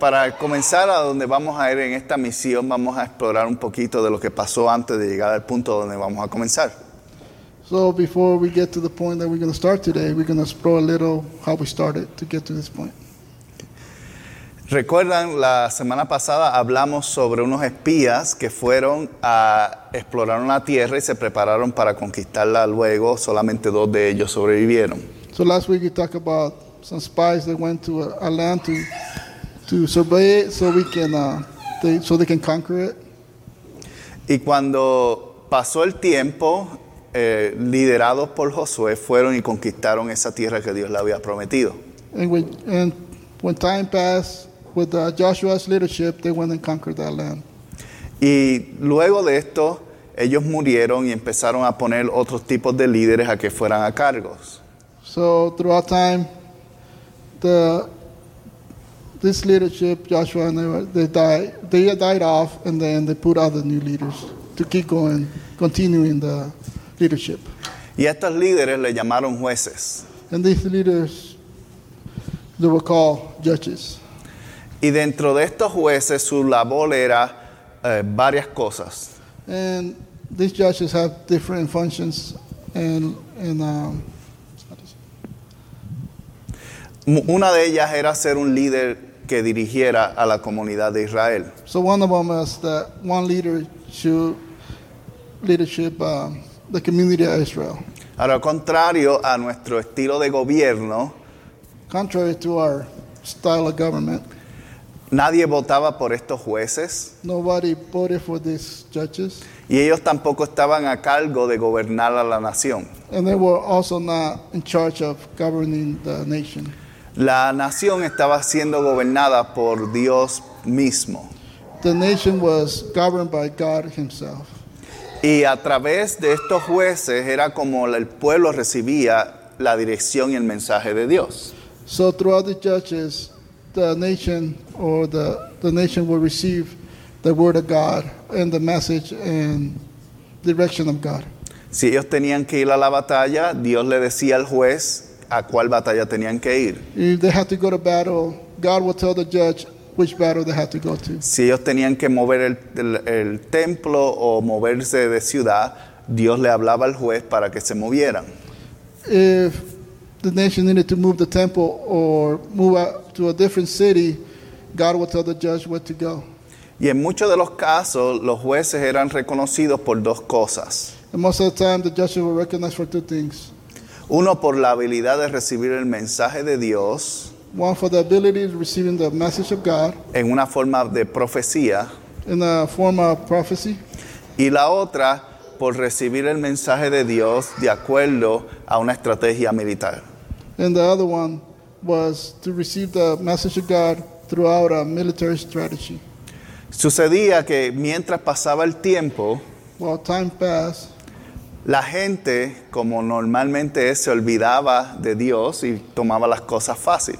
Para comenzar a donde vamos a ir en esta misión, vamos a explorar un poquito de lo que pasó antes de llegar al punto donde vamos a comenzar. So before we get to the point that we're going to start today, we're going to explore a little how we started to get to this point. Recuerdan, la semana pasada hablamos sobre unos espías que fueron a explorar una tierra y se prepararon para conquistarla luego, solamente dos de ellos sobrevivieron. So last week we talked about some spies that went to a, a land to to survey it so we can uh, they, so they can conquer it. Y cuando pasó el tiempo, eh, liderados por Josué, fueron y conquistaron esa tierra que Dios le había prometido. And when and when time passed with uh, Joshua's leadership, they went and conquered that land. Y luego de esto, ellos murieron y empezaron a poner otros tipos de líderes a que fueran a cargos. So throughout time, the this leadership, Joshua and they, were- they died. They died off, and then they put other new leaders to keep going, continuing the leadership. Y a estos líderes le llamaron jueces. And these leaders, they were called judges. Y dentro de estos jueces su labor era eh, varias cosas. And these judges have different functions, and and um, Una de ellas era ser un líder que dirigiera a la comunidad de Israel. so one of them is that one leader should leadership um, the community of Israel. Ahora, contrario a nuestro estilo de gobierno, Contrary to our style of government, nadie votaba por estos jueces nobody voted for these judges, y ellos tampoco estaban a cargo de gobernar a la nación. and they were also not in charge of governing the nation. La nación estaba siendo gobernada por Dios mismo. The nation was governed by God Himself. Y a través de estos jueces era como el pueblo recibía la dirección y el mensaje de Dios. So throughout the judges, the nation or the, the nation will receive the word of God and the message and direction of God. Si ellos tenían que ir a la batalla, Dios le decía al juez a cuál batalla tenían que ir. If they have to go to battle, God will tell the judge which battle they have to go to. Si ellos tenían que mover el, el- el templo o moverse de ciudad, Dios le hablaba al juez para que se movieran. If the nation needed to move the temple or move out to a different city, God will tell the judge where to go. Y en muchos de los casos, los jueces eran reconocidos por dos cosas. And most of the time, the judges were recognized for two things. Uno, por la habilidad de recibir el mensaje de Dios One, for the ability of receiving the message of God en una forma de profecía. in the form of prophecy. Y la otra, por recibir el mensaje de Dios de acuerdo a una estrategia militar. And the other one was to receive the message of God throughout a military strategy. Sucedía que mientras pasaba el tiempo, While time passed, la gente, como normalmente es, se olvidaba de Dios y tomaba las cosas fácil.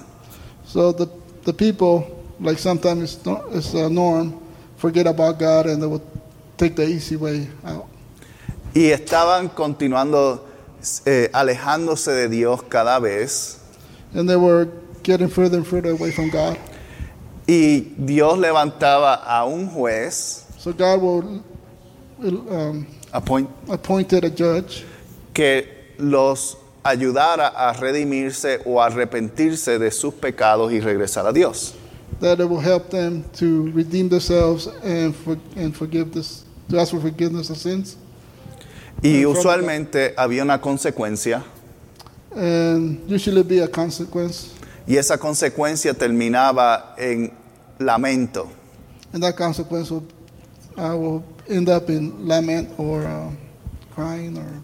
so the, the people, like sometimes it's, no- it's a norm, forget about God and they would take the easy way out. Y estaban continuando eh, alejándose de Dios cada vez. And they were getting further and further away from God. Y Dios levantaba a un juez So God will um, appoint- appointed a judge que los ayudara a redimirse o arrepentirse de sus pecados y regresar a Dios. that it will help them to redeem themselves and, for, and forgive this, to ask for forgiveness of sins. Y And usualmente había una consecuencia And usually be a consequence. y esa consecuencia terminaba en lamento. And that consequence will, uh, will end up in lament or uh, crying or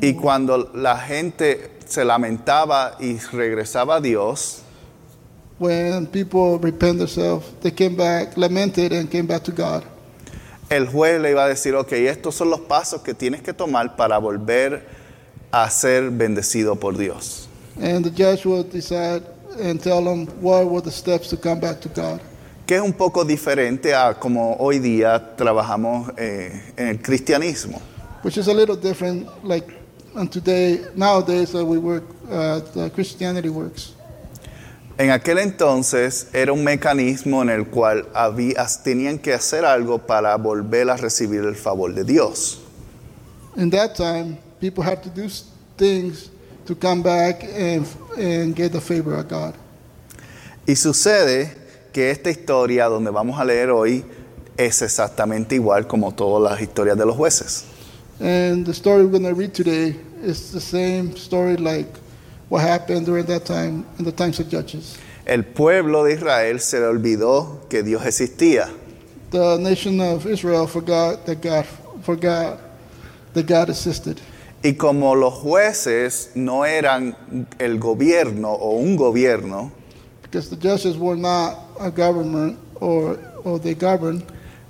Y cuando la gente se lamentaba y regresaba a Dios, when people repent themselves, they came back, lamented, and came back to God. El juez le iba a decir, ok, estos son los pasos que tienes que tomar para volver a ser bendecido por Dios. And the judge would decide and tell them what were the steps to come back to God. Que es un poco diferente a como hoy día trabajamos eh, en el cristianismo. Which is a little different, like and today, nowadays, uh, we work, uh, the Christianity works. En aquel entonces era un mecanismo en el cual había, tenían que hacer algo para volver a recibir el favor de Dios. In that time, people had to do things to come back and, and get the favor of God. Y sucede que esta historia donde vamos a leer hoy es exactamente igual como todas las historias de los jueces. And the story we're going to read today is the same story like what happened during that time in the times of Judges. El pueblo de Israel se le olvidó que Dios existía. The nation of Israel forgot that God forgot that God existed. Y como los jueces no eran el gobierno o un gobierno, Because the judges were not a government or, or they governed,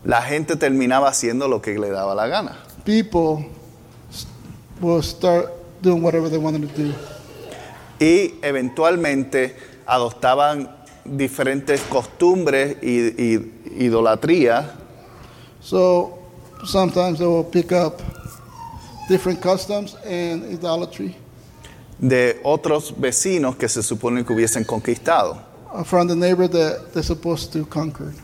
la gente terminaba haciendo lo que le daba la gana. people will start doing whatever they wanted to do. Y eventualmente adoptaban diferentes costumbres y, y idolatría So sometimes they will pick up different customs and idolatry de otros vecinos que se supone que hubiesen conquistado. Uh, from the neighbor that they're supposed to conquer.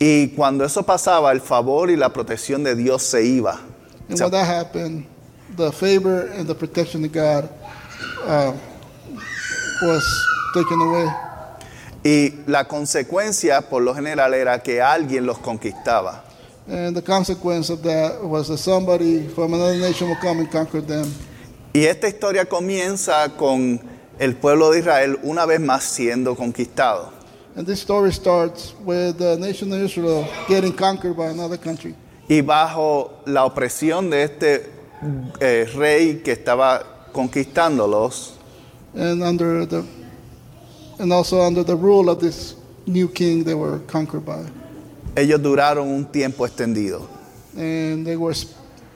Y cuando eso pasaba, el favor y la protección de Dios se iba. And when that happened, the favor and the protection of God uh, was taken away. Y la consecuencia, por lo general, era que alguien los conquistaba. And the consequence of that was that somebody from another nation will come and conquer them. Y esta historia comienza con el pueblo de Israel una vez más siendo conquistado. And this story starts with the nation of Israel getting conquered by another country. Y bajo la opresión de este eh, rey que estaba conquistándolos, And under the and also under the rule of this new king they were conquered by. ellos duraron un tiempo extendido. And they were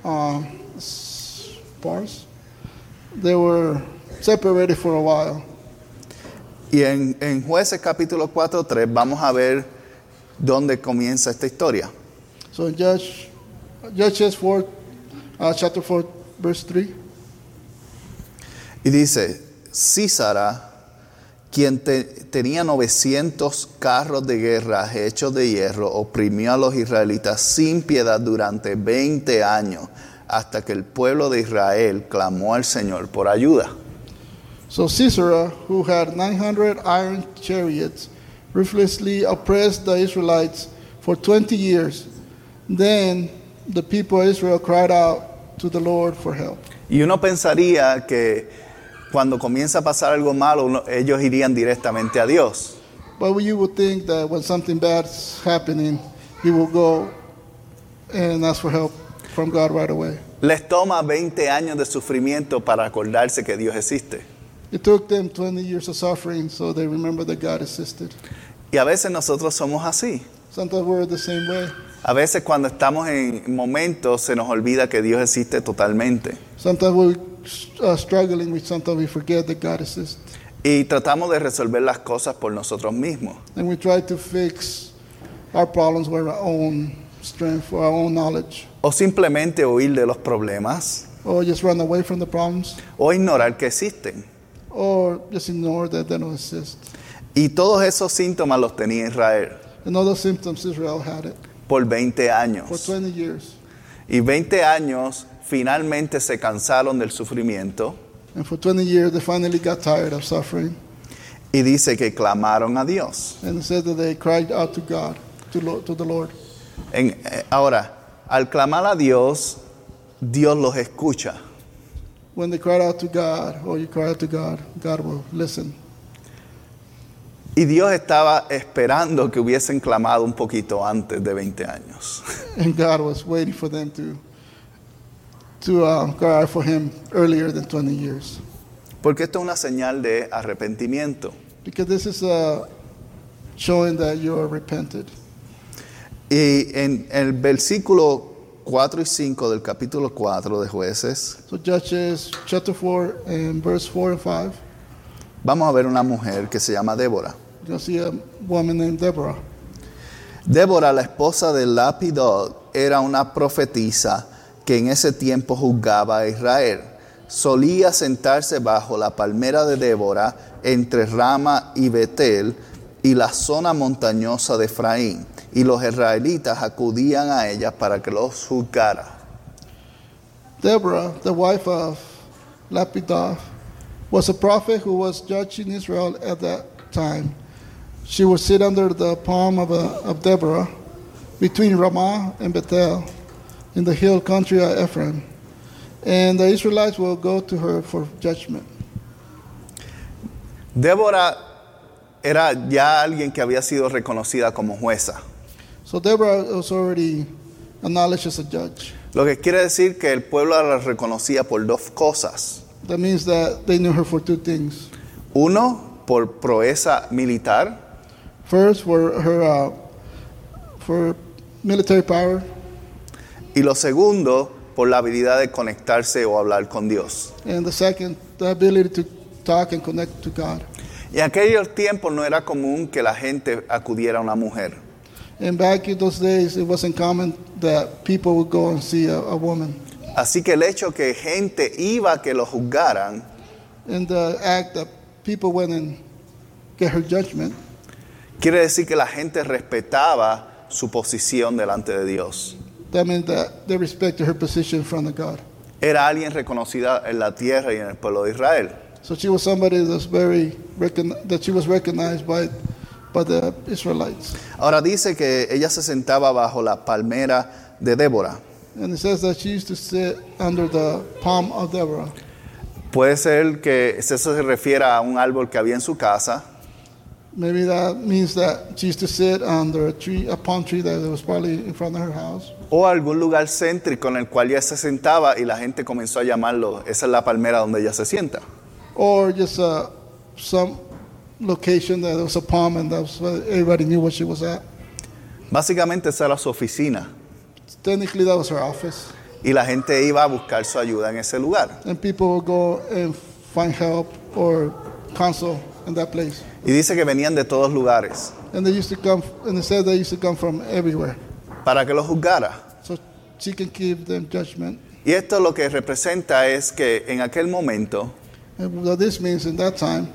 uh, sparse. They were separated for a while. Y en, en Jueces capítulo 4, 3 vamos a ver dónde comienza esta historia. So in Judge, Judges 4, uh, chapter 4, verse 3. Y dice, Císara, quien te- tenía 900 carros de guerra hechos de hierro, oprimió a los israelitas sin piedad durante 20 años, hasta que el pueblo de Israel clamó al Señor por ayuda. So Sisera, who had 900 iron chariots, ruthlessly oppressed the Israelites for 20 years. Then the people of Israel cried out to the Lord for help. Y uno pensaría que cuando comienza a pasar algo malo, uno- ellos irían directamente a Dios. But you would think that when something bad's happening, you will go and ask for help from God right away. Les toma 20 años de sufrimiento para acordarse que Dios existe. It took them 20 years of suffering so they remember that God existed. Y a veces nosotros somos así. Sometimes we're the same way. A veces cuando estamos en momentos se nos olvida que Dios existe totalmente. Sometimes we're uh, struggling with something we forget that God exists. Y tratamos de resolver las cosas por nosotros mismos. And we try to fix our problems with our own strength or our own knowledge. O simplemente huir de los problemas. Or just run away from the problems. O ignorar que existen. Or just ignore that they don't exist. Y todos esos síntomas los tenía Israel And all those symptoms, Israel had it por 20 for años. 20 years. Y 20 años finalmente se cansaron del sufrimiento And for 20 years, they finally got tired of suffering. y dice que clamaron a Dios. And it said that they cried out to God, to, Lord, to the Lord. En- eh, ahora, al clamar a Dios, Dios los escucha. When they cried out to God, or you cry out to God, God will listen. Y Dios estaba esperando que hubiesen clamado un poquito antes de 20 años. And God was waiting for them to, to uh, cry out for Him earlier than 20 years. Porque esto es una señal de arrepentimiento. because this is uh, showing that you are repented. Y en el versículo 4 y 5 del capítulo 4 de jueces, So Judges chapter 4 and verse 4 and 5, vamos a ver una mujer que se llama Débora. see a woman named Deborah. Débora, la esposa de Lapidot, era una profetisa que en ese tiempo juzgaba a Israel. Solía sentarse bajo la palmera de Débora entre Rama y Betel y la zona montañosa de Efraín. Y los israelitas acudían a ella para que los juzgara. Deborah, the wife of Lapidoth, was a prophet who was judging Israel at that time. She would sit under the palm of, a, of Deborah between Ramah and Bethel in the hill country of Ephraim. And the Israelites will go to her for judgment. Débora era ya alguien que había sido reconocida como jueza. So Deborah was already acknowledged as a judge. Lo que quiere decir que el pueblo la reconocía por dos cosas. That means that they knew her for two things. Uno, por proeza militar First, for her uh, for military power, y lo segundo, por la habilidad de conectarse o hablar con Dios. and the second, the ability to talk and connect to God. Y en aquellos tiempos no era común que la gente acudiera a una mujer. Así que el hecho que gente iba a que lo juzgaran And the act that people went and get her judgment, quiere decir que la gente respetaba su posición delante de Dios. that meant that they respected her position in front of God. Era alguien reconocida en la tierra y en el pueblo de Israel. So she was somebody that's very that she was recognized by the Israelites. Ahora dice que ella se sentaba bajo la palmera de Débora. And it says that she used to sit under the palm of Deborah. Puede ser que eso se refiera a un árbol que había en su casa Maybe that means that she used to sit under a tree, a palm tree that was probably in front of her house, o algún lugar céntrico en el cual ella se sentaba y la gente comenzó a llamarlo, esa es la palmera donde ella se sienta. or just uh, some location that there was a palm and that was where everybody knew where she was at. Básicamente esa era su oficina Technically, that was her office, y la gente iba a buscar su ayuda en ese lugar. and people would go and find help or counsel in that place. Y dice que venían de todos lugares And they used to come, and it said they used to come from everywhere, para que lo juzgara. so she can give them judgment. Y esto lo que representa es que en aquel momento And what this means in that time,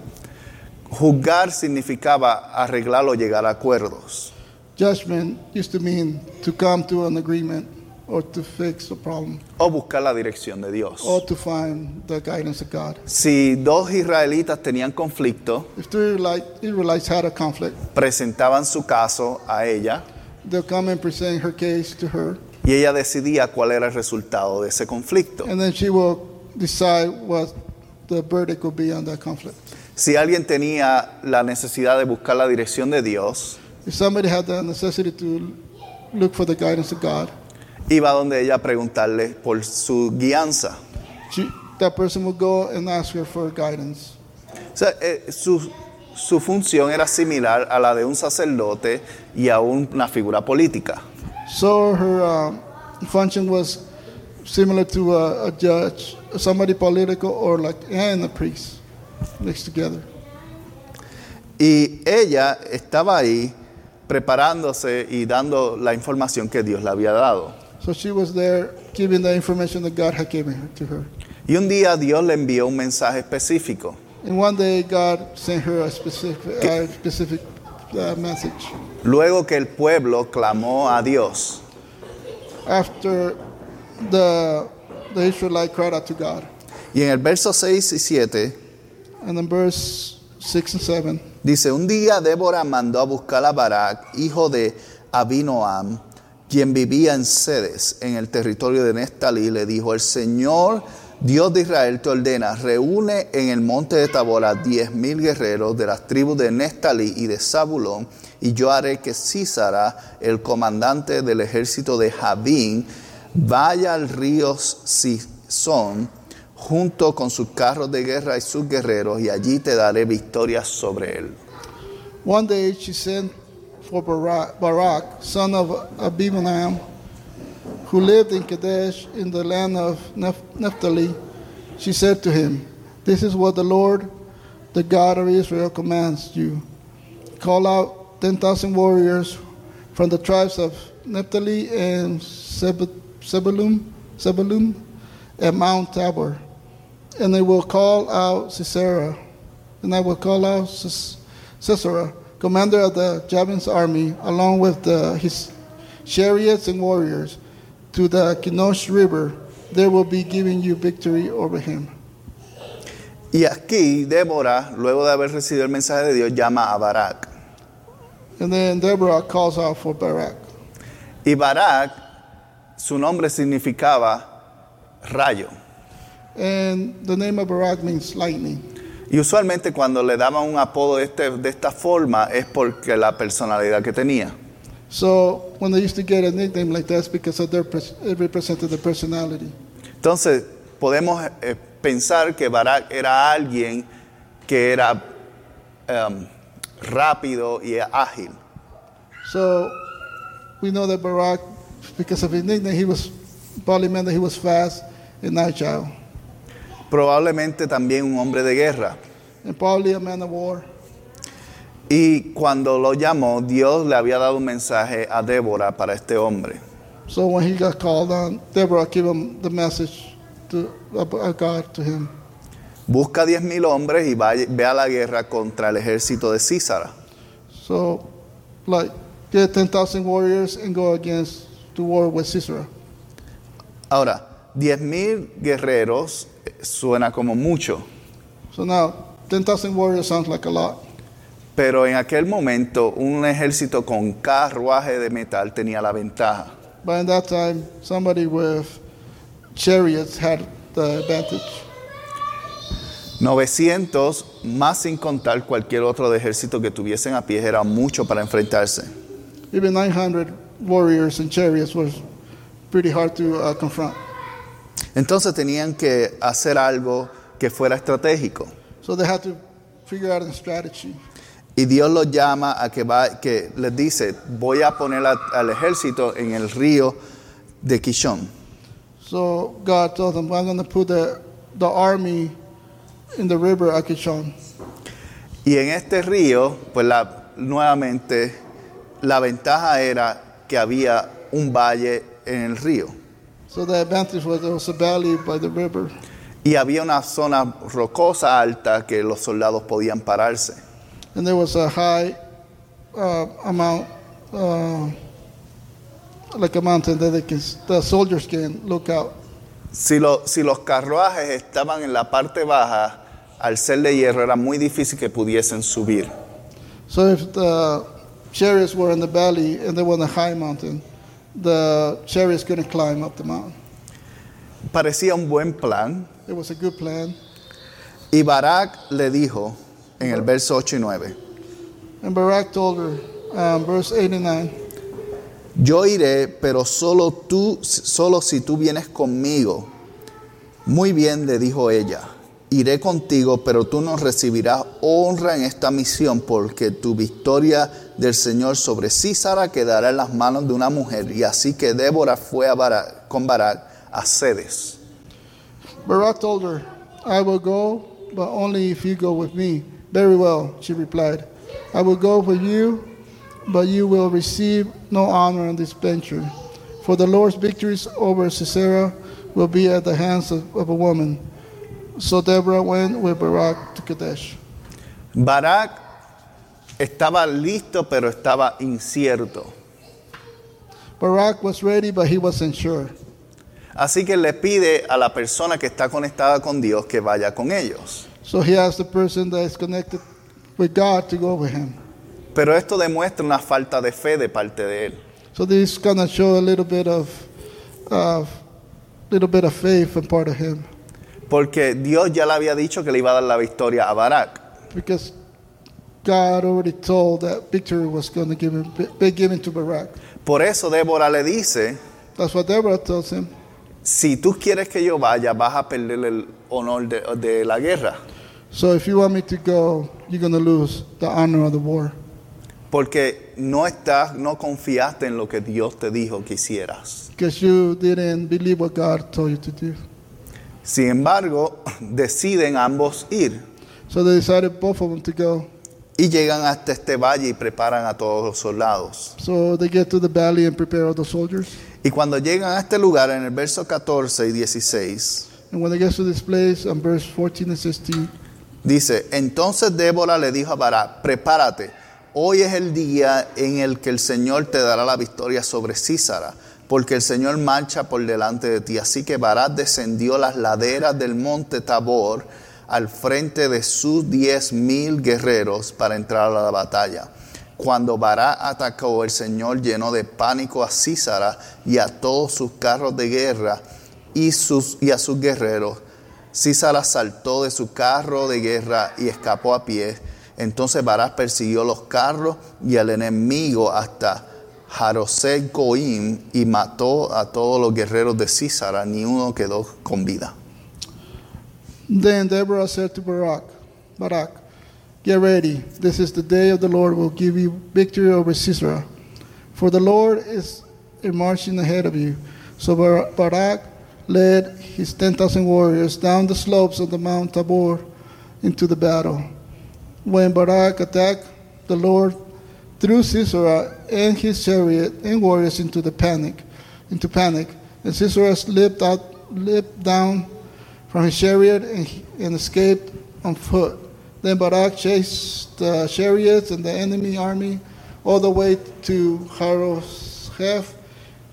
juzgar significaba arreglar o llegar a acuerdos. judgment used to mean to come to an agreement or to fix a problem o buscar la dirección de Dios. or to find the guidance of God. Si dos israelitas tenían conflicto, If Israelite- Israelites had a conflict, presentaban su caso a ella they'll come and present her case to her, y ella decidía cuál era el resultado de ese conflicto. and then she will decide what the verdict will be on that conflict. Si alguien tenía la necesidad de buscar la dirección de Dios, If somebody had the necessity to look for the guidance of God, iba donde ella a preguntarle por su guianza. she, that person will go and ask her for guidance. O sea, eh, su, su función era similar a la de un sacerdote y a una figura política. So her um, function was similar to a, a judge, somebody political, or like and a priest together. Y ella estaba ahí preparándose y dando la información que Dios le había dado. So she was there giving the information that God had given to her. Y un día Dios le envió un mensaje específico. And one day God sent her a specific, a specific uh, message. Luego que el pueblo clamó a Dios, After the, the Israelite cried out to God. y en el verso 6 y 7 And in verse 6 and 7, dice, un día Débora mandó a buscar a Barak, hijo de Abinoam, quien vivía en Sedes, en el territorio de Nestalí, le dijo, el Señor Dios de Israel te ordena, reúne en el monte de Tabor a diez mil guerreros de las tribus de Nestalí y de Zabulón, y yo haré que Císara, el comandante del ejército de Jabín, vaya al río Sison junto con sus carros de guerra y sus guerreros, y allí te daré victoria sobre él. One day she sent for Barak, Barak son of Abimelech, who lived in Kadesh in the land of Naphtali. She said to him, This is what the Lord, the God of Israel, commands you. Call out 10,000 warriors from the tribes of Naphtali and Zeb- Zebulun, Zebulun at Mount Tabor. And they will call out Sisera, and I will call out Sis- Sisera, commander of the Jabin's army, along with the, his chariots and warriors, to the Kinosh River. They will be giving you victory over him. Y aquí Débora, luego de haber recibido el mensaje de Dios, llama a Barak. And then Deborah calls out for Barak. Y Barak, su nombre significaba rayo. And the name of Barak means lightning. Y usualmente cuando le daban un apodo de, este- de esta forma es porque la personalidad que tenía. So when they used to get a nickname like that, it's because of their pers- it represented the personality. Entonces podemos eh, pensar que Barak era alguien que era em, rápido y ágil. So we know that Barak, because of his nickname, he was probably meant that he was fast and agile, Probablemente también un hombre de guerra. and probably a man of war. Y cuando lo llamó, Dios le había dado un mensaje a Débora para este hombre. So when he got called on, Deborah gave him the message to, of God to him. Busca 10.000 hombres y vaya- ve a la guerra contra el ejército de Císara. So, like, get 10,000 warriors and go against the war with Sisera. Ahora, 10.000 guerreros eh, suena como mucho, So now, 10,000 warriors sounds like a lot. pero en aquel momento un ejército con carruaje de metal tenía la ventaja. But in that time, somebody with chariots had the advantage. 900, más sin contar cualquier otro de ejército que tuviesen a pie, era mucho para enfrentarse. Even 900 warriors and chariots was pretty hard to uh, confront. Entonces tenían que hacer algo que fuera estratégico. So they had to figure out a strategy. Y Dios los llama a que, va, que les dice, voy a poner a- al ejército en el río de Kishon. So God told them, I'm going to put the, the army in the river Akishon. Y en este río, pues la, nuevamente, la ventaja era que había un valle en el río. So the advantage was there was a valley by the river. Y había una zona rocosa alta que los soldados podían pararse. And there was a high uh, amount, uh, like a mountain that they can, the soldiers can look out. Si, lo- si los carruajes estaban en la parte baja, al ser de hierro era muy difícil que pudiesen subir. So if the chariots were in the valley and they were on a high mountain, the chariots couldn't climb up the mountain. Parecía un buen plan. It was a good plan. Y Barak le dijo en el verso 8 y 9, And Barak told her, um, verse 89, yo iré, pero solo tú, solo si tú vienes conmigo. Muy bien, le dijo ella, iré contigo, pero tú no recibirás honra en esta misión, porque tu victoria del Señor sobre Císara quedará en las manos de una mujer. Y así que Débora fue a Barak- con Barak a Cedes. Barak told her, I will go, but only if you go with me. Very well, she replied. I will go with you, but you will receive no honor in this venture. For the Lord's victories over Sisera will be at the hands of a woman. So Deborah went with Barak to Kadesh. Barak estaba listo, pero estaba incierto. Barak was ready, but he wasn't sure. Así que le pide a la persona que está conectada con Dios que vaya con ellos. So he asked the person that is connected with God to go with him. Pero esto demuestra una falta de fe de parte de él. So this kind of show a little bit of, of little bit of faith on part of him, Porque Dios ya le había dicho que le iba a dar la victoria a Barak. because God already told that victory was going to give him, be given to Barak. Por eso Débora le dice, That's what Deborah tells him. si tú quieres que yo vaya, vas a perder el honor de, de la guerra. So if you want me to go, you're going to lose the honor of the war. Porque no estás, no confiaste en lo que Dios te dijo que hicieras. because you didn't believe what God told you to do. Sin embargo, deciden ambos ir So they decided both of them to go. y llegan hasta este valle y preparan a todos los soldados. So they get to the valley and prepare all the soldiers. Y cuando llegan a este lugar, en el verso 14 y 16, And when they get to this place, on verse 14 and 16, dice, entonces Débora le dijo a Barak, prepárate, hoy es el día en el que el Señor te dará la victoria sobre Císara, porque el Señor marcha por delante de ti. Así que Barak descendió las laderas del monte Tabor al frente de sus diez mil guerreros para entrar a la batalla. Cuando Barak atacó, el Señor llenó de pánico a Císara y a todos sus carros de guerra y, sus, a sus guerreros. Císara saltó de su carro de guerra y escapó a pie. Entonces Barak persiguió los carros y al enemigo hasta Jarosek Goim y mató a todos los guerreros de Císara, ni uno quedó con vida. Then Deborah said to Barak, Barak, get ready. This is the day of the Lord will give you victory over Sisera. For the Lord is marching ahead of you. So Bar- Barak led his 10,000 warriors down the slopes of the Mount Tabor into the battle. When Barak attacked, the Lord threw Sisera and his chariot and warriors into the panic, into panic, and Sisera slipped out, slipped down from his chariot and, and escaped on foot. Then Barak chased the chariots and the enemy army all the way to Harosheth,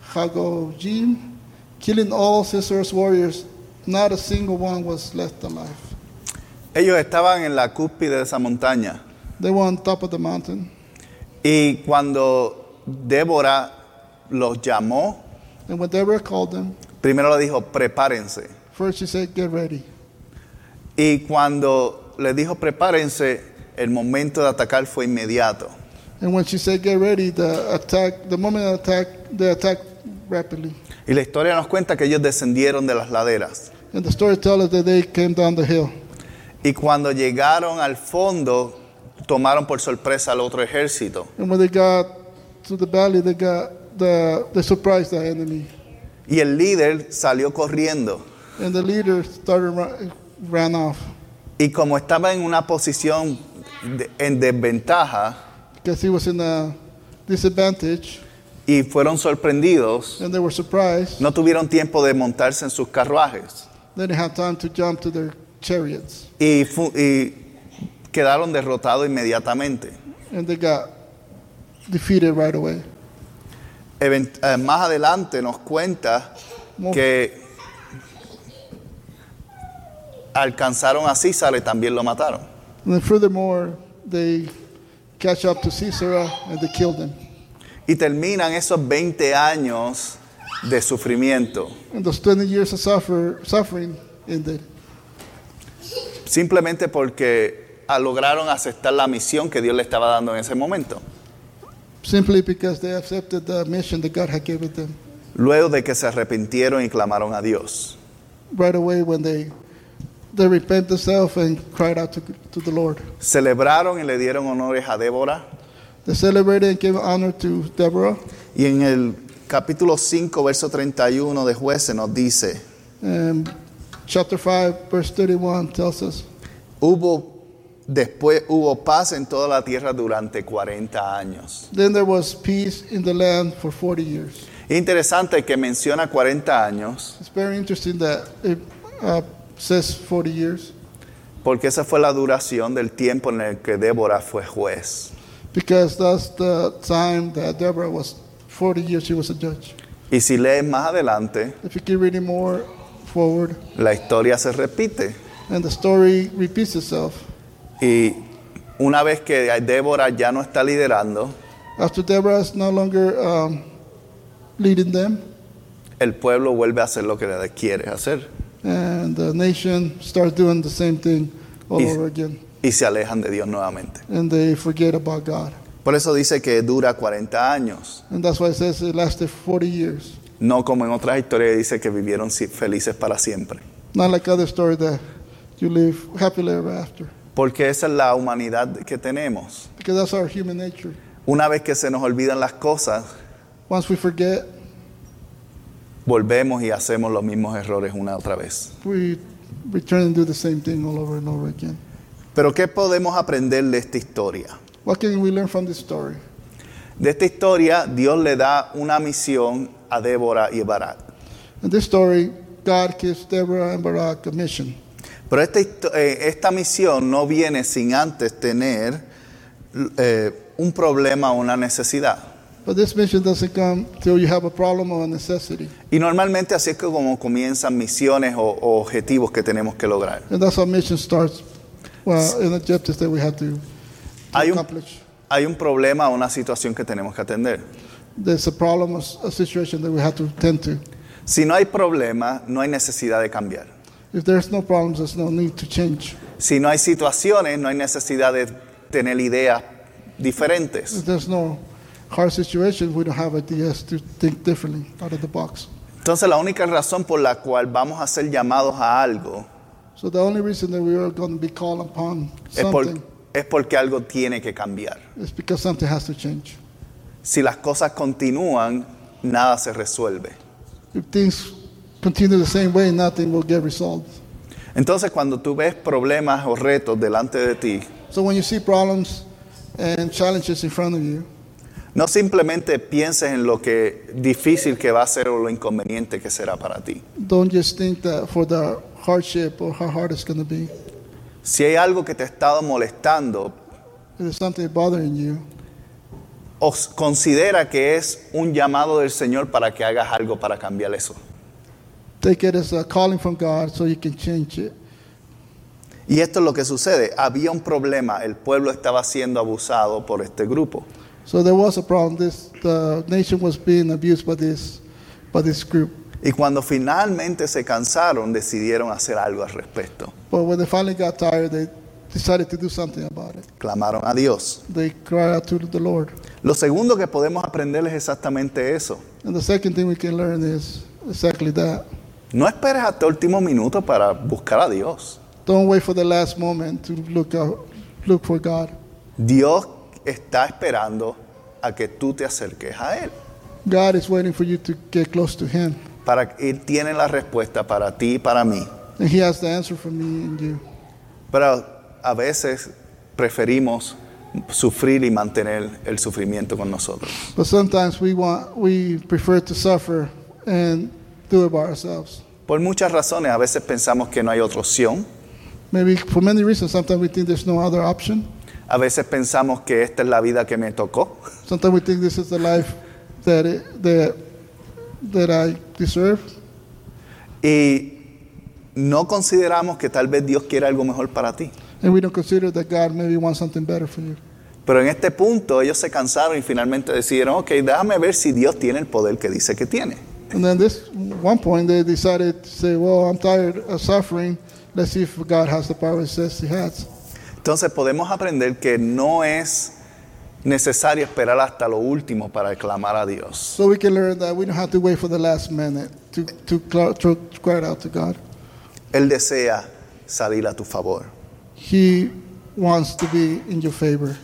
Hagojim, killing all Sisera's warriors. Not a single one was left alive. Ellos estaban en la cúspide de esa montaña They were on top of the mountain. Y cuando Débora los llamó, And when Deborah called them, primero le dijo, prepárense. first she said, Get ready. Y cuando le dijo, prepárense, el momento de atacar fue inmediato. And when she said, Get ready, the attack, the moment of attack, they attacked rapidly. Y la historia nos cuenta que ellos descendieron de las laderas. And the story tells us that they came down the hill. Y cuando llegaron al fondo, tomaron por sorpresa al otro ejército. And when they got to the valley, they got the they surprised the enemy. Y el líder salió corriendo. And the leader started run, ran off Y como estaba en una posición de- en desventaja because he was in a disadvantage, y fueron sorprendidos, and they were surprised. no tuvieron tiempo de montarse en sus carruajes. They didn't have time to jump to their chariots, Y, fu- y quedaron derrotados inmediatamente. and they got defeated right away. Event- eh, más adelante nos cuenta que alcanzaron a Císara y también lo mataron. And then furthermore, they catch up to and they killed him. Y terminan esos 20 años de sufrimiento, And those 20 years of suffer, suffering ended simplemente porque lograron aceptar la misión que Dios le estaba dando en ese momento. simply because they accepted the mission that God had given them Luego de que se arrepintieron y clamaron a Dios. right away when they they repent themselves and cried out to, to the Lord. Celebraron y le dieron honores a Débora. They celebrated and gave honor to Deborah. Y en el capítulo 5, verso 31 de Jueces nos dice, And chapter 5, verse 31 tells us, hubo, después hubo paz en toda la tierra durante 40 años. Then there was peace in the land for 40 years. Interesante que menciona 40 años, It's very interesting that it uh, says 40 years porque esa fue la duración del tiempo en el que Débora fue juez. because that's the time that Deborah was 40 years she was a judge. Y si lees más adelante, If you keep reading more forward, la historia se repite. and the story repeats itself. Y una vez que Débora ya no está liderando, After Deborah is no longer um, leading them, el pueblo vuelve a hacer lo que le quiere hacer and the nation starts doing the same thing all Y- over again, y se alejan de Dios nuevamente. and they forget about God. Por eso dice que dura 40 años, And that's why it says it lasted 40 years. no como en otras historias dice que vivieron si- felices para siempre. Not like other story that you live happily ever after. Porque esa es la humanidad que tenemos. Because that's our human nature. Una vez que se nos olvidan las cosas, Once we forget, volvemos y hacemos los mismos errores una otra vez. we return and do the same thing all over and over again. Pero ¿qué podemos aprender de esta historia? What can we learn from this story? De esta historia, Dios le da una misión a Débora y Barak. In this story, God gives Deborah and Barak a mission. Pero esta, eh, esta misión no viene sin antes tener eh, un problema o una necesidad. But this mission doesn't come till you have a problem or a necessity. Y normalmente así es que como comienzan misiones o, o objetivos que tenemos que lograr. And that's how mission starts. Well, in objectives that we have to, to Hay un, accomplish. hay un problema o una situación que tenemos que atender. There's a problem a situation that we have to tend to. Si no hay problema, no hay necesidad de cambiar. If there's no problems, there's no need to change. Si no hay situaciones, no hay necesidad de tener ideas diferentes. If there's no hard situation, we don't have ideas to think differently out of the box. Entonces la única razón por la cual vamos a ser llamados a algo So the only reason that we are going to be called upon es, por- something es porque algo tiene que cambiar. is because something has to change. Si las cosas continúan, nada se resuelve. If things continue the same way, nothing will get resolved. Entonces cuando tú ves problemas o retos delante de ti, So when you see problems and challenges in front of you, no simplemente pienses en lo que difícil que va a ser o lo inconveniente que será para ti. don't just think that for the hardship or how hard it's going to be. Si hay algo que te ha estado molestando, If there's something bothering you, os considera que es un llamado del Señor para que hagas algo para cambiar eso. Take it as a calling from God so you can change it. Y esto es lo que sucede. Había un problema. El pueblo estaba siendo abusado por este grupo. So there was a problem. This the nation was being abused by this by this group. Y cuando finalmente se cansaron, decidieron hacer algo al respecto. But when they finally got tired, they decided to do something about it. Clamaron a Dios. They cried out to the Lord. Lo segundo que podemos aprender es exactamente eso. And the second thing we can learn is exactly that. No esperes hasta el último minuto para buscar a Dios. Don't wait for the last moment to look out, look for God. Dios está esperando a que tú te acerques a Él. God is waiting for you to get close to Him, Para, Él tiene la respuesta para ti y para mí. and He has the answer for me and you. Pero a veces preferimos sufrir y mantener el sufrimiento con nosotros. But sometimes we want, we prefer to suffer and do it by ourselves. Por muchas razones, a veces pensamos que no hay otra opción. Maybe for many reasons. Sometimes we think there's no other option. A veces pensamos que esta es la vida que me tocó. Sometimes we think this is the life that it, that that I deserve, Y no consideramos que tal vez Dios quiere algo mejor para ti. and we don't consider that God maybe wants something better for you. Pero en este punto ellos se cansaron y finalmente decidieron, ok, déjame ver si Dios tiene el poder que dice que tiene. And then this one point they decided to say, "Well, I'm tired of suffering. Let's see if God has the power He says He has." Entonces podemos aprender que no es necesario esperar hasta lo último para clamar a Dios. So we can learn that we don't have to wait for the last minute to to, to cry out to God. Él desea salir a tu favor. He wants to be in your favor.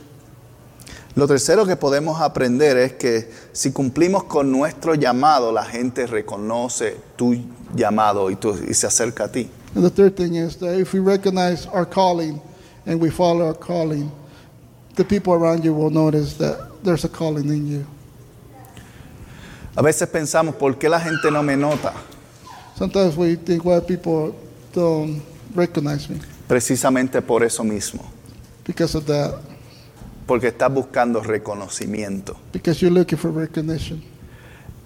Lo tercero que podemos aprender es que si cumplimos con nuestro llamado, la gente reconoce tu llamado y, tu- y se acerca a ti. And the third thing is that if we recognize our calling and we follow our calling, the people around you will notice that there's a calling in you. A veces pensamos, ¿por qué la gente no me nota? Sometimes we think, well, people don't recognize me Precisamente por eso mismo, because of that, porque estás buscando reconocimiento. because you're looking for recognition.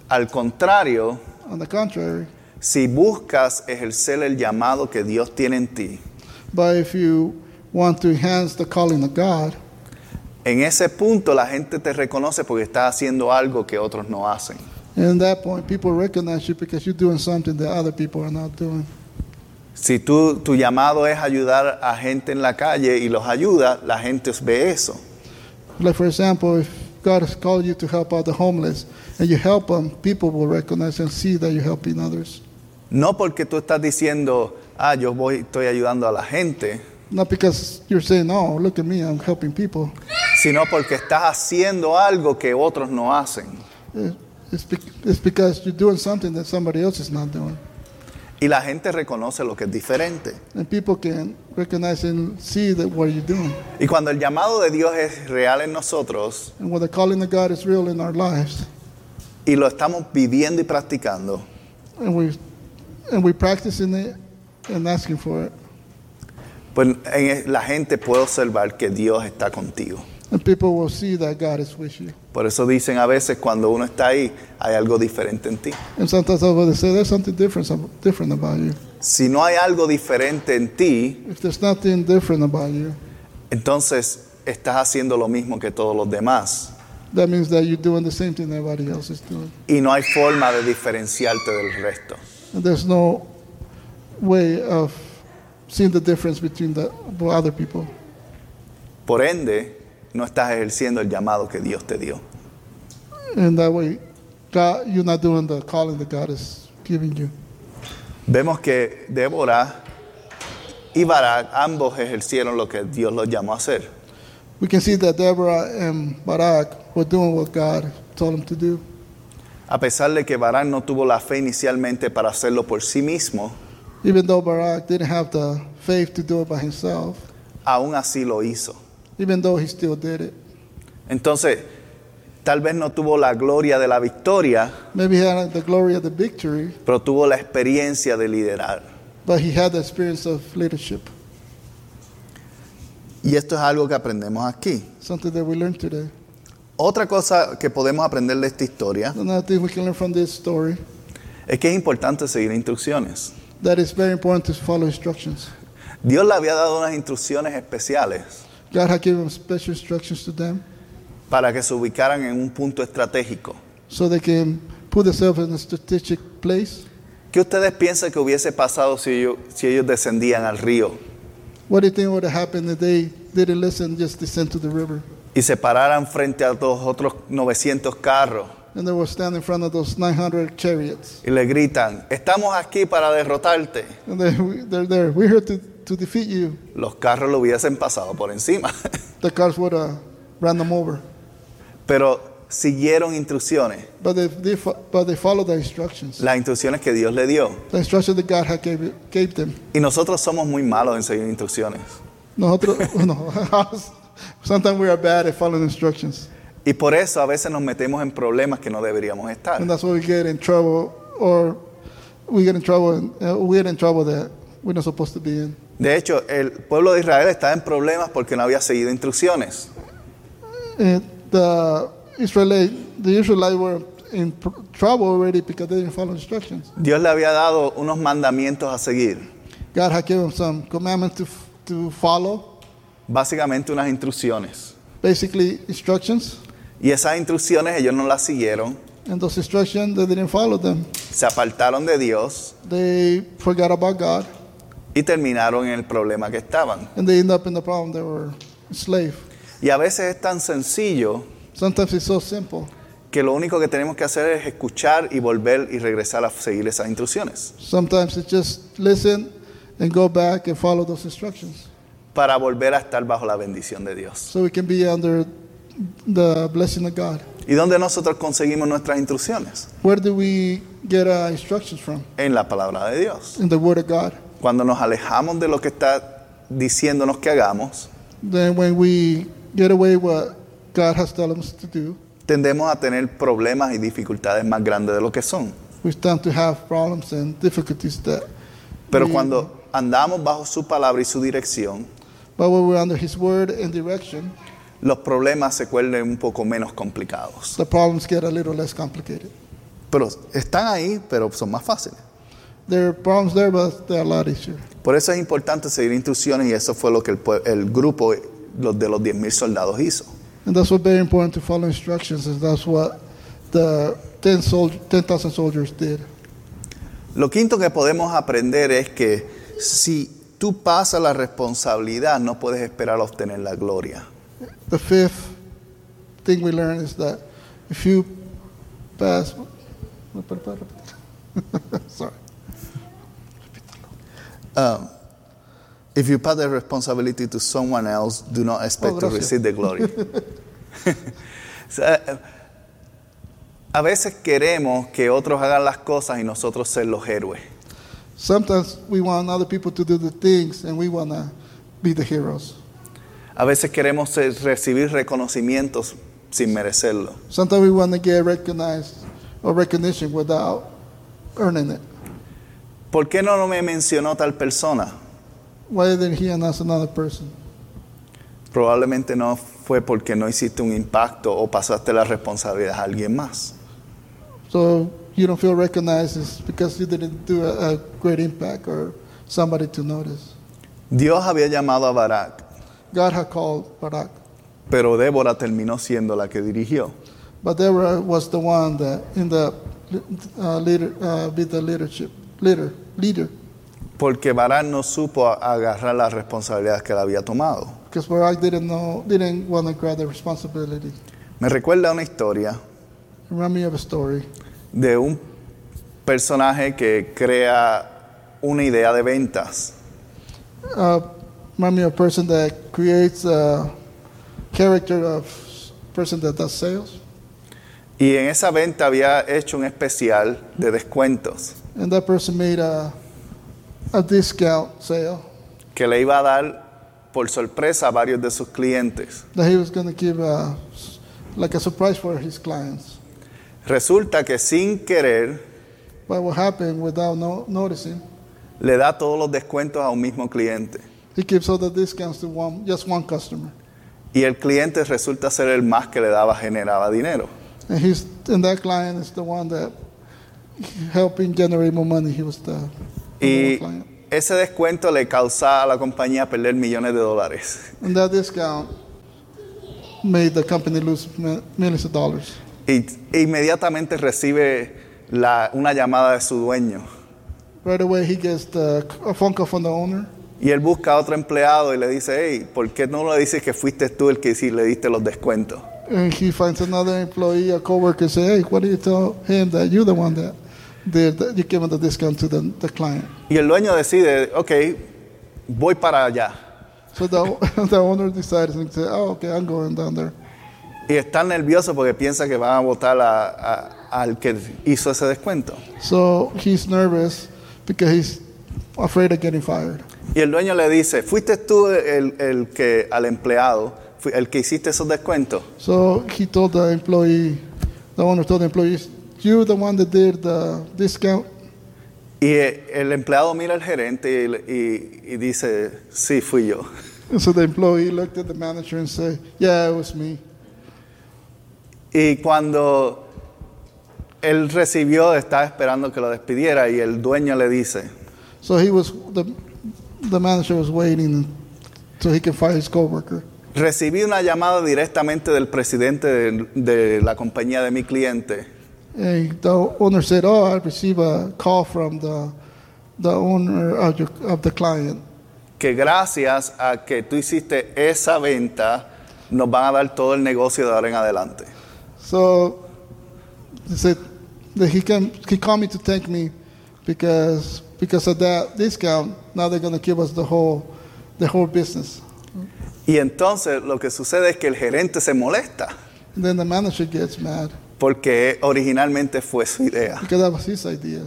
Al contrario, On the contrary, si buscas ejercer el llamado que Dios tiene en ti, but if you want to enhance the calling of God, en ese punto la gente te reconoce porque estás haciendo algo que otros no hacen. and at that point, people recognize you because you're doing something that other people are not doing. Si tú, tu llamado es ayudar a gente en la calle y los ayuda, la gente ve eso. Like, for example, if God has called you to help out the homeless and you help them, people will recognize and see that you're helping others. No porque tú estás diciendo, ah, yo voy, estoy ayudando a la gente, Not because you're saying, oh, look at me, I'm helping people, sino porque estás haciendo algo que otros no hacen. It- It's, be- it's because you're doing something that somebody else is not doing. Y la gente reconoce lo que es diferente. And people can recognize and see that what you're doing. Y cuando el llamado de Dios es real en nosotros And when the calling of God is real in our lives, y lo estamos viviendo y practicando, and we and we practicing it and asking for it, pues en- la gente puede observar que Dios está contigo. And people will see that God is with you. Por eso dicen a veces cuando uno está ahí, hay algo diferente en ti. And sometimes say there's something different, different about you. Si no hay algo diferente en ti, If there's nothing different about you, entonces estás haciendo lo mismo que todos los demás. that means that you're doing the same thing everybody else is doing. Y no hay forma de diferenciarte del resto. And there's no way of seeing the difference between the other people. Por ende, no estás ejerciendo el llamado que Dios te dio. That way, God, you're not doing the calling that God is giving you. Vemos que Débora y Barak ambos ejercieron lo que Dios los llamó a hacer. We can see that Deborah and Barak were doing what God told them to do. A pesar de que Barak no tuvo la fe inicialmente para hacerlo por sí mismo, Even though Barak didn't have the faith to do it by himself, aún así lo hizo. Even though he still did it. Entonces, tal vez no tuvo la gloria de la victoria, Maybe he had the glory of the victory, pero tuvo la experiencia de liderar. but he had the experience of leadership. Y esto es algo que aprendemos aquí. Something that we learned today. Otra cosa que podemos aprender de esta historia Another thing we can learn from this story es que es importante seguir instrucciones. that it's very important to follow instructions. Dios le había dado unas instrucciones especiales God had given special instructions to them para que se ubicaran en un punto estratégico. so they can put themselves in a strategic place. ¿Qué ustedes piensan que hubiese pasado si ellos, si ellos descendían al río What do you think would have happened if they didn't listen, just descend to the river? y se pararan frente a los otros 900 carros And they were standing in front of those 900 chariots. y le gritan, estamos aquí para derrotarte? And they, they're there. We're here to, to defeat you. Los carros lo hubiesen pasado por encima. The cars would have ran them over. Pero siguieron instrucciones, But they, they, but they followed the instructions. las instrucciones que Dios le dio. The instructions that God had gave, gave them. Y nosotros somos muy malos en seguir instrucciones. Nosotros, no, sometimes we are bad at following instructions. Y por eso a veces nos metemos en problemas que no deberíamos estar. And that's why we get in trouble or we get in trouble and uh, we get in trouble that we're not supposed to be in. De hecho, el pueblo de Israel estaba en problemas porque no había seguido instrucciones. And the Israelite, the Israelites were in trouble already because they didn't follow instructions. Dios le había dado unos mandamientos a seguir, God had given them some commandments to, to follow, básicamente unas instrucciones. basically instructions. Y esas instrucciones ellos no las siguieron, And those instructions, they didn't follow them. se apartaron de Dios They forgot about God y terminaron en el problema que estaban. and they end up in the problem they were enslaved. Y a veces es tan sencillo Sometimes it's so simple. que lo único que tenemos que hacer es escuchar y volver y regresar a seguir esas instrucciones Sometimes it's just listen and go back and follow those instructions. para volver a estar bajo la bendición de Dios. so we can be under the blessing of God. ¿Y dónde nosotros conseguimos nuestras instrucciones? Where do we get our instructions from? En la palabra de Dios. In the Word of God. Cuando nos alejamos de lo que está diciéndonos que hagamos, Then when we get away what God has told us to do, tendemos a tener problemas y dificultades más grandes de lo que son. we tend to have problems and difficulties that. Pero we- cuando andamos bajo su palabra y su dirección, But when we're under His Word and direction, los problemas se vuelven un poco menos complicados. the problems get a little less complicated. Pero están ahí, pero son más fáciles. There are problems there, but they're a lot easier. Por eso es importante seguir instrucciones y eso fue lo que el, grupo los de los 10.000 soldados hizo. And that's what's very important to follow instructions, and that's what the 10 sol- 10,000 soldiers did. Lo quinto que podemos aprender es que si tú pasas la responsabilidad, no puedes esperar a obtener la gloria. The fifth thing we learn is that if you pass, sorry, Um, if you pass the responsibility to someone else, do not expect Oh, to receive the glory. O sea, eh, a veces queremos que otros hagan las cosas y nosotros ser los héroes. Sometimes we want other people to do the things and we want to be the heroes. A veces queremos ser- recibir reconocimientos sin merecerlo. Sometimes we want to get recognized or recognition without earning it. ¿Por qué no me mencionó tal persona? Why didn't he announce another person? Probablemente no fue porque no hiciste un impacto o pasaste la responsabilidad a alguien más. So you don't feel recognized is because you didn't do a, a great impact or somebody to notice. Dios había llamado a Barak, God had called Barak, pero Débora terminó siendo la que dirigió. but Deborah was the one that in the uh, leader, uh, the leadership leader, leader, Porque Barak no supo agarrar las responsabilidades que él había tomado. because Barak didn't know, didn't want to grab the responsibility. Me recuerda una historia Remind me of a story de un personaje que crea una idea de ventas. uh, remind me of a person that creates a character of person that does sales, Y en esa venta había hecho un especial de descuentos and that person made a a discount sale que le iba a dar por sorpresa a varios de sus clientes. that he was going to give a, like a surprise for his clients. Resulta que sin querer But what happened without no, noticing, le da todos los descuentos a un mismo cliente. he gives all the discounts to one, just one customer, Y el cliente resulta ser el más que le daba, generaba dinero. and he's and that client is the one that helping generate more money. He was the, Y client, ese descuento le causaba a la compañía perder millones de dólares. and that discount made the company lose mi- millions of dollars. Y inmediatamente recibe la- una llamada de su dueño. Right away, he gets the, a phone call from the owner, Y él busca a otro empleado y le dice, hey, ¿por qué no le dices que fuiste tú el que sí le diste los descuentos? and he finds another employee, a coworker, say, "Hey, why do you tell him that you're the one that did that you gave him the discount to the, the client?" Y el dueño decide, ok, voy para allá. So the, the owner decides and say, "Oh, okay, I'm going down there." Y está nervioso porque piensa que van a votar a- a- al que hizo ese descuento. So he's nervous because he's afraid of getting fired. Y el dueño le dice, ¿fuiste tú el, el que al empleado, el que hiciste esos descuentos? So he told the employee, the owner told the employees, "You the one that did the discount?" Y el empleado mira al gerente y, y- y dice, sí, fui yo. And so the employee looked at the manager and said, "Yeah, it was me." Y cuando él recibió, estaba esperando que lo despidiera y el dueño le dice, So he was the the manager was waiting so he can fire his coworker. recibí una llamada directamente del presidente de, de la compañía de mi cliente And the owner said, "Oh, I received a call from the the owner of, your, of the client que gracias a que tú hiciste esa venta, nos van a dar todo el negocio de ahora en adelante. So he said that he can he called me to thank me because because of that discount. Now they're going to give us the whole the whole business. Y entonces lo que sucede es que el gerente se molesta And then the manager gets mad porque originalmente fue su idea. because that was his idea.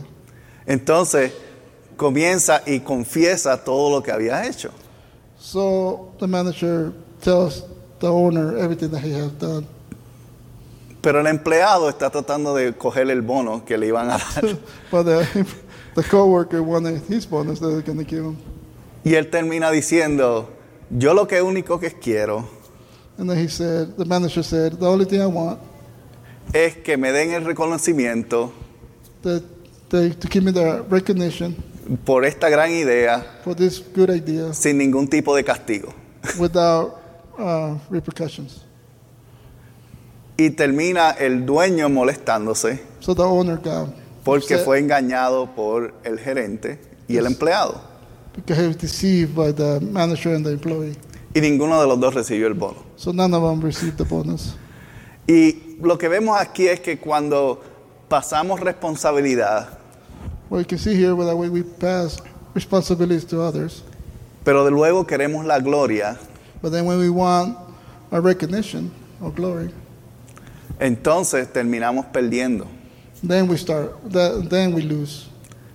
Entonces comienza y confiesa todo lo que había hecho. So the manager tells the owner everything that he has done. Pero el empleado está tratando de coger el bono que le iban a dar. But the the coworker wanted his bonus that they're going to give him. Y él termina diciendo, yo lo que único que quiero And then he said, the manager said, the only thing I want es que me den el reconocimiento that they to give me the recognition por esta gran idea for this good idea sin ningún tipo de castigo. without uh, repercussions. Y termina el dueño molestándose So the owner got porque upset fue engañado por el gerente y el empleado. because he was deceived by the manager and the employee. Y ninguno de los dos recibió el bono. So none of them received the bonus. Y lo que vemos aquí es que cuando pasamos responsabilidad, Well, you can see here that way we pass responsibilities to others, pero de luego queremos la gloria, but then when we want a recognition or glory. Entonces terminamos perdiendo. Then we start. Then we lose.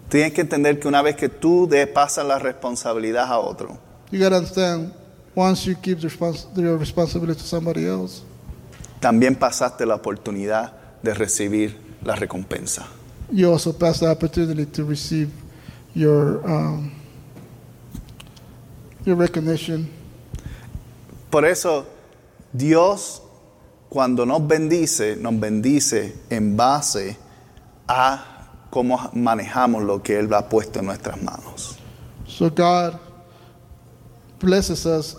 Tienes que entender que una vez que tú de pasas la responsabilidad a otro, You gotta understand. Once you give the respons- your responsibility to somebody else, también pasaste la oportunidad de recibir la recompensa. you also pass the opportunity to receive your um, your recognition. Por eso Dios cuando nos bendice, nos bendice en base a cómo manejamos lo que Él ha puesto en nuestras manos. So God blesses us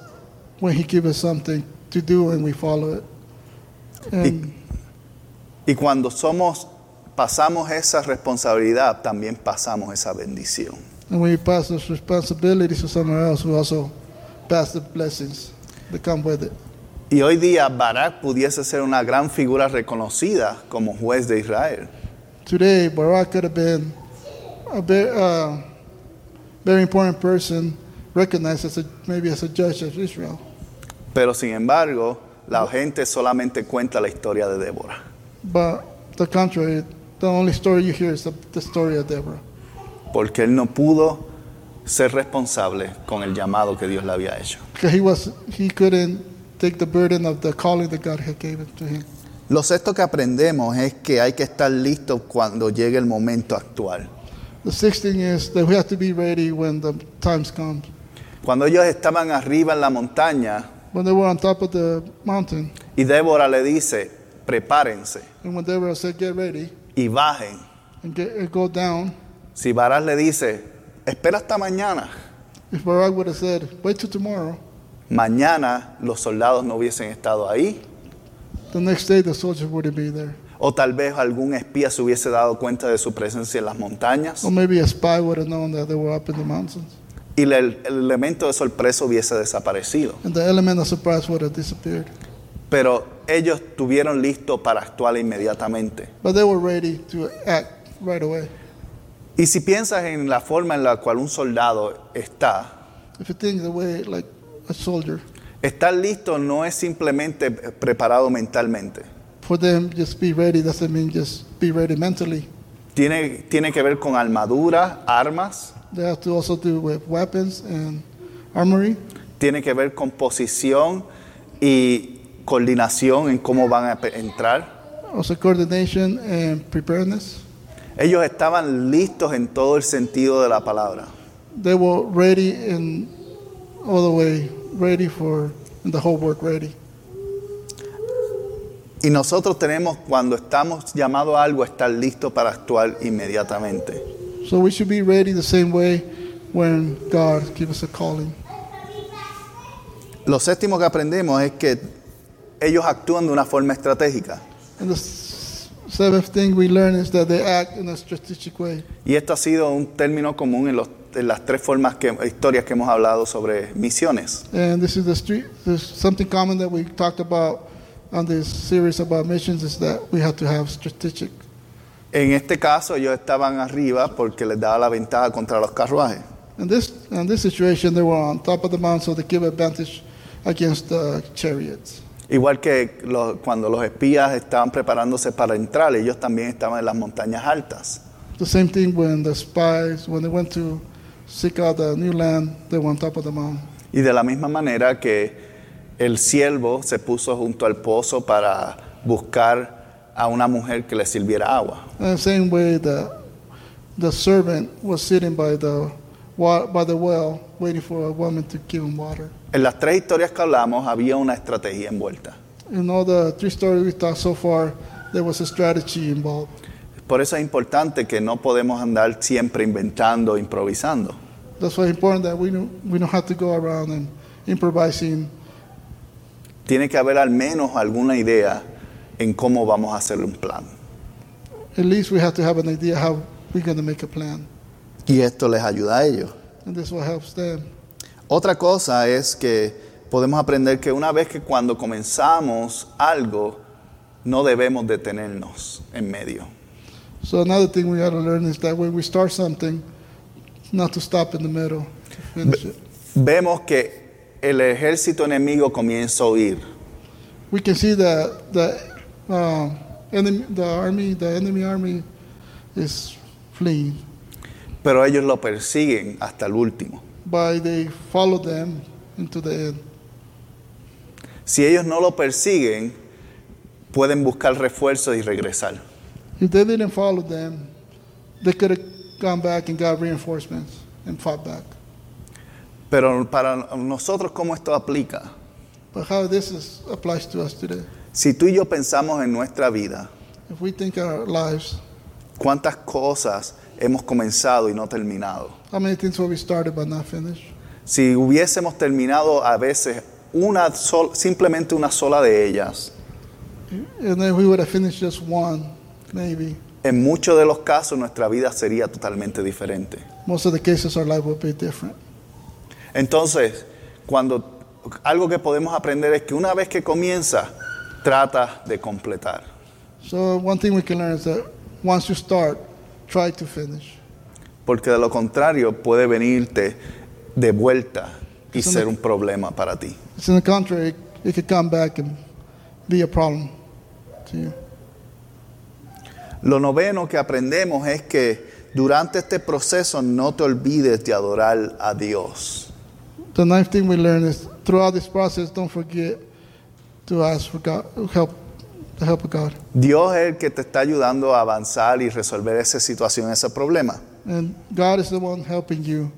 when He gives us something to do and we follow it. And Y cuando somos, pasamos esa responsabilidad, también pasamos esa bendición. And when you pass those responsibilities to someone else, we also pass the blessings that come with it. Y hoy día Barak pudiese ser una gran figura reconocida como juez de Israel. Today, Barak could have been a very, uh, very important person, recognized as a, maybe as a judge of Israel. Pero sin embargo, la gente solamente cuenta la historia de Débora. But the contrary, the only story you hear is the, the story of Deborah. Porque él no pudo ser responsable con el llamado que Dios le había hecho. Because he, was, he couldn't take the burden of the calling that God had given to him. Lo sexto que aprendemos es que hay que estar listos cuando llegue el momento actual. The sixth thing is that we have to be ready when the times come. Cuando ellos estaban arriba en la montaña When they were on top of the mountain, y Débora le dice, prepárense and when Deborah said, "Get ready y bajen. and, get, and go down," Si Barak le dice, espera hasta mañana, if Barak would have said, "Wait till tomorrow," mañana los soldados no hubiesen estado ahí. the next day the soldiers wouldn't be there, O tal vez algún espía se hubiese dado cuenta de su presencia en las montañas. Or maybe a spy would have known that they were up in the mountains, y el, el elemento de sorpresa hubiese desaparecido. and the element of surprise would have disappeared. Pero ellos tuvieron listo para actuar inmediatamente. But they were ready to act right away. Y si piensas en la forma en la cual un soldado está, If you think the way like a soldier, estar listo no es simplemente preparado mentalmente. for them just be ready doesn't mean just be ready mentally. Tiene, tiene que ver con armadura, armas, They have to also do with weapons and armory. tiene que ver con posición y coordinación en cómo van a entrar. Also coordination and preparedness. Ellos estaban listos en todo el sentido de la palabra. They were ready in all the way, ready for the whole work ready. Y nosotros tenemos, cuando estamos llamados a algo, estar listos para actuar inmediatamente. So we should be ready the same way when God gives us a calling. Lo séptimo que aprendemos es que ellos actúan de una forma estratégica. And the seventh thing we learn is that they act in a strategic way. Y esto ha sido un término común en, los- en las tres formas que, historias que hemos hablado sobre misiones. And this is the street. There's something common that we talked about on this series about missions is that we have to have strategic. En este caso ellos estaban arriba porque les daba la ventaja contra los carruajes. In this in this situation, they were on top of the mountain, so they give advantage against the chariots. Igual que lo- cuando los espías estaban preparándose para entrar, ellos también estaban en las montañas altas. The same thing when the spies, when they went to seek out the new land, they were on top of the mountain. Y de la misma manera que el siervo se puso junto al pozo para buscar a una mujer que le sirviera agua. And the same way, the the servant was sitting by the wa- by the well, waiting for a woman to give him water. En las tres historias que hablamos había una estrategia envuelta. In all the three stories we talked so far, there was a strategy involved. Por eso es importante que no podemos andar siempre inventando, improvisando. That's why it's important that we don't, we don't have to go around and improvising. Tiene que haber al menos alguna idea en cómo vamos a hacer un plan. At least we have to have an idea how we're going to make a plan, Y esto les ayuda a ellos. and this helps them. Otra cosa es que podemos aprender que una vez que cuando comenzamos algo, no debemos detenernos en medio. So another thing we got to learn is that when we start something, not to stop in the middle, to finish it. Vemos que el ejército enemigo comienza a huir. we can see that the uh, enemy, the army, the enemy army, is fleeing. Pero ellos lo persiguen hasta el último. But they follow them into the end. Si ellos no lo persiguen, pueden buscar refuerzos y regresar. If they didn't follow them, they could have gone back and got reinforcements and fought back. Pero para nosotros, ¿cómo esto aplica? But how this is, applies to us today. Si tú y yo pensamos en nuestra vida, If we think our lives, ¿cuántas cosas hemos comenzado y no terminado? how many things we started but not finished? Si hubiésemos terminado a veces una sol- simplemente una sola de ellas, And then we would have finished just one, maybe. en muchos de los casos nuestra vida sería totalmente diferente. Most of the cases, our life would be different. Entonces, cuando algo que podemos aprender es que una vez que comienza, trata de completar. So one thing we can learn is that once you start, try to finish. Porque de lo contrario puede venirte de vuelta y ser un problema para ti. It's in the contrary, it could come back and be a problem to you. Lo noveno que aprendemos es que durante este proceso no te olvides de adorar a Dios. The ninth thing we learn is throughout this process, don't forget to ask for God, help, the help of God. Dios es el que te está ayudando a avanzar y resolver esa situación, ese problema. And God is the one helping you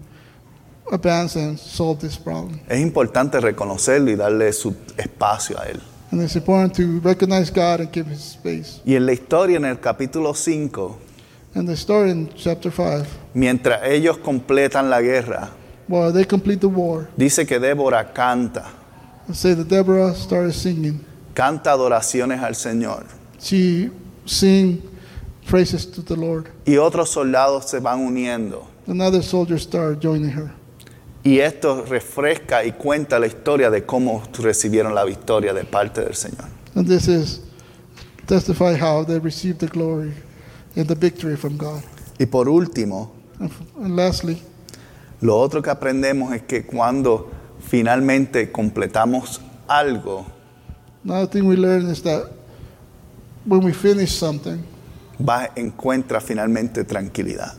advance and solve this problem. Es importante reconocerlo y darle su espacio a Él. And it's important to recognize God and give His space. Y en la historia, en el capítulo 5, And the story in chapter 5, mientras ellos completan la guerra, well, they complete the war. dice que Débora canta, Say that Deborah started singing. canta adoraciones al Señor. She sing praises to the Lord. Y otros soldados se van uniendo. Another soldier started joining her. Y esto refresca y cuenta la historia de cómo recibieron la victoria de parte del Señor. And this is testify how they received the glory and the victory from God. Y por último, And, and lastly, lo otro que aprendemos es que cuando finalmente completamos algo, another thing we learn is that when we finish something, va, encuentra finalmente tranquilidad.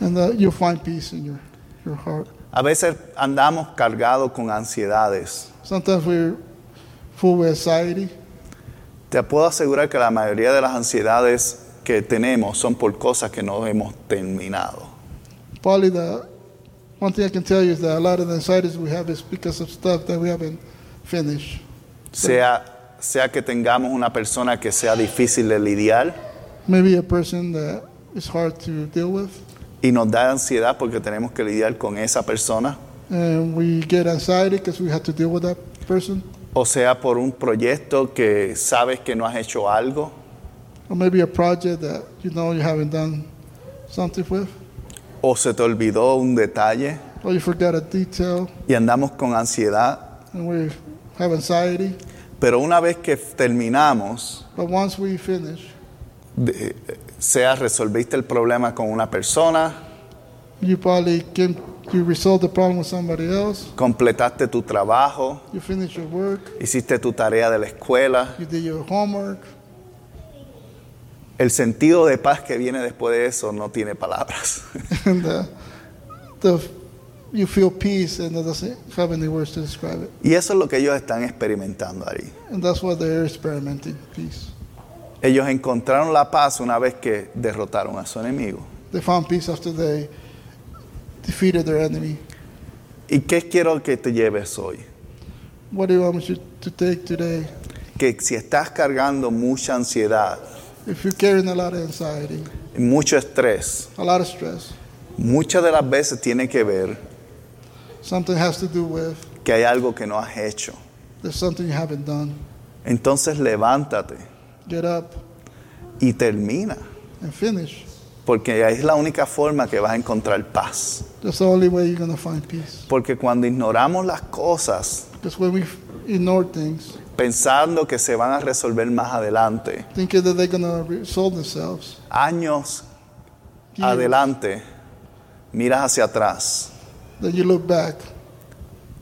and that you'll find peace in your, your heart. A veces andamos cargados con ansiedades. Sometimes we're full with anxiety. Te puedo asegurar que la mayoría de las ansiedades que tenemos son por cosas que no hemos terminado. Probably the one thing I can tell you is that a lot of the anxieties we have is because of stuff that we haven't finished. Sea, sea que tengamos una persona que sea difícil de lidiar Maybe a person that is hard to deal with, y nos da ansiedad porque tenemos que lidiar con esa persona, and we get anxiety because we have to deal with that person. o sea por un proyecto que sabes que no has hecho algo, Or maybe a project that you know you haven't done something with, o se te olvidó un detalle or you forgot a detail, y andamos con ansiedad. and we have anxiety. Pero una vez que terminamos, But once we finish, de- sea resolviste el problema con una persona, you probably can you resolve the problem with somebody else. completaste tu trabajo, You finish your work. hiciste tu tarea de la escuela, You did your homework. El sentido de paz que viene después de eso no tiene palabras. and uh, the, you feel peace and it doesn't have any words to describe it. Y eso es lo que ellos están experimentando ahí. And that's what they're experimenting, peace. Ellos encontraron la paz una vez que derrotaron a su enemigo. They found peace after they defeated their enemy. ¿Y qué quiero que te lleves hoy? What do you want me to, to take today? Que si estás cargando mucha ansiedad, If you're carrying a lot of anxiety, mucho estrés, a lot of stress, muchas de las veces tiene que ver something has to do with que hay algo que no has hecho. there's something you haven't done. Entonces levántate Get up y termina, and finish. porque es la única forma que vas a encontrar paz. That's the only way you're find peace. Porque cuando ignoramos las cosas, when we ignore things, pensando que se van a resolver más adelante, thinking that they're to resolve themselves, años years, adelante, miras hacia atrás then you look back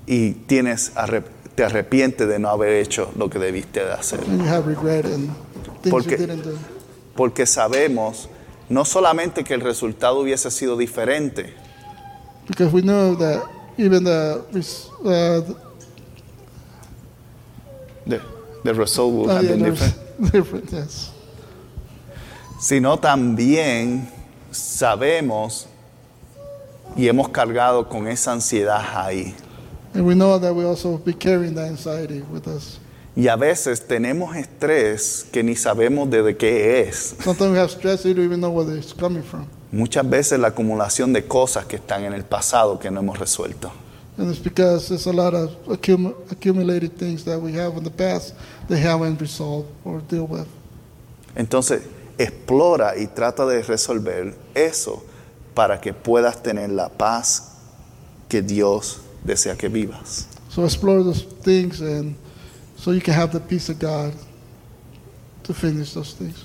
y tienes te arrepientes de no haber hecho lo que debiste de hacer. and you have regret and things Porque- you didn't do. Porque sabemos no solamente que el resultado hubiese sido diferente, Because we know that even the, res- uh, the the, result would have been different, different, yes. sino también sabemos y hemos cargado con esa ansiedad ahí. And we know that we also be carrying that anxiety with us. Y a veces tenemos estrés que ni sabemos de qué es. Sometimes we have stress, you don't even know where it's coming from. Muchas veces la acumulación de cosas que están en el pasado que no hemos resuelto. And it's because there's a lot of accum- accumulated things that we have in the past that haven't resolved or deal with. Entonces, explora y trata de resolver eso para que puedas tener la paz que Dios desea que vivas. So explore those things and so you can have the peace of God to finish those things.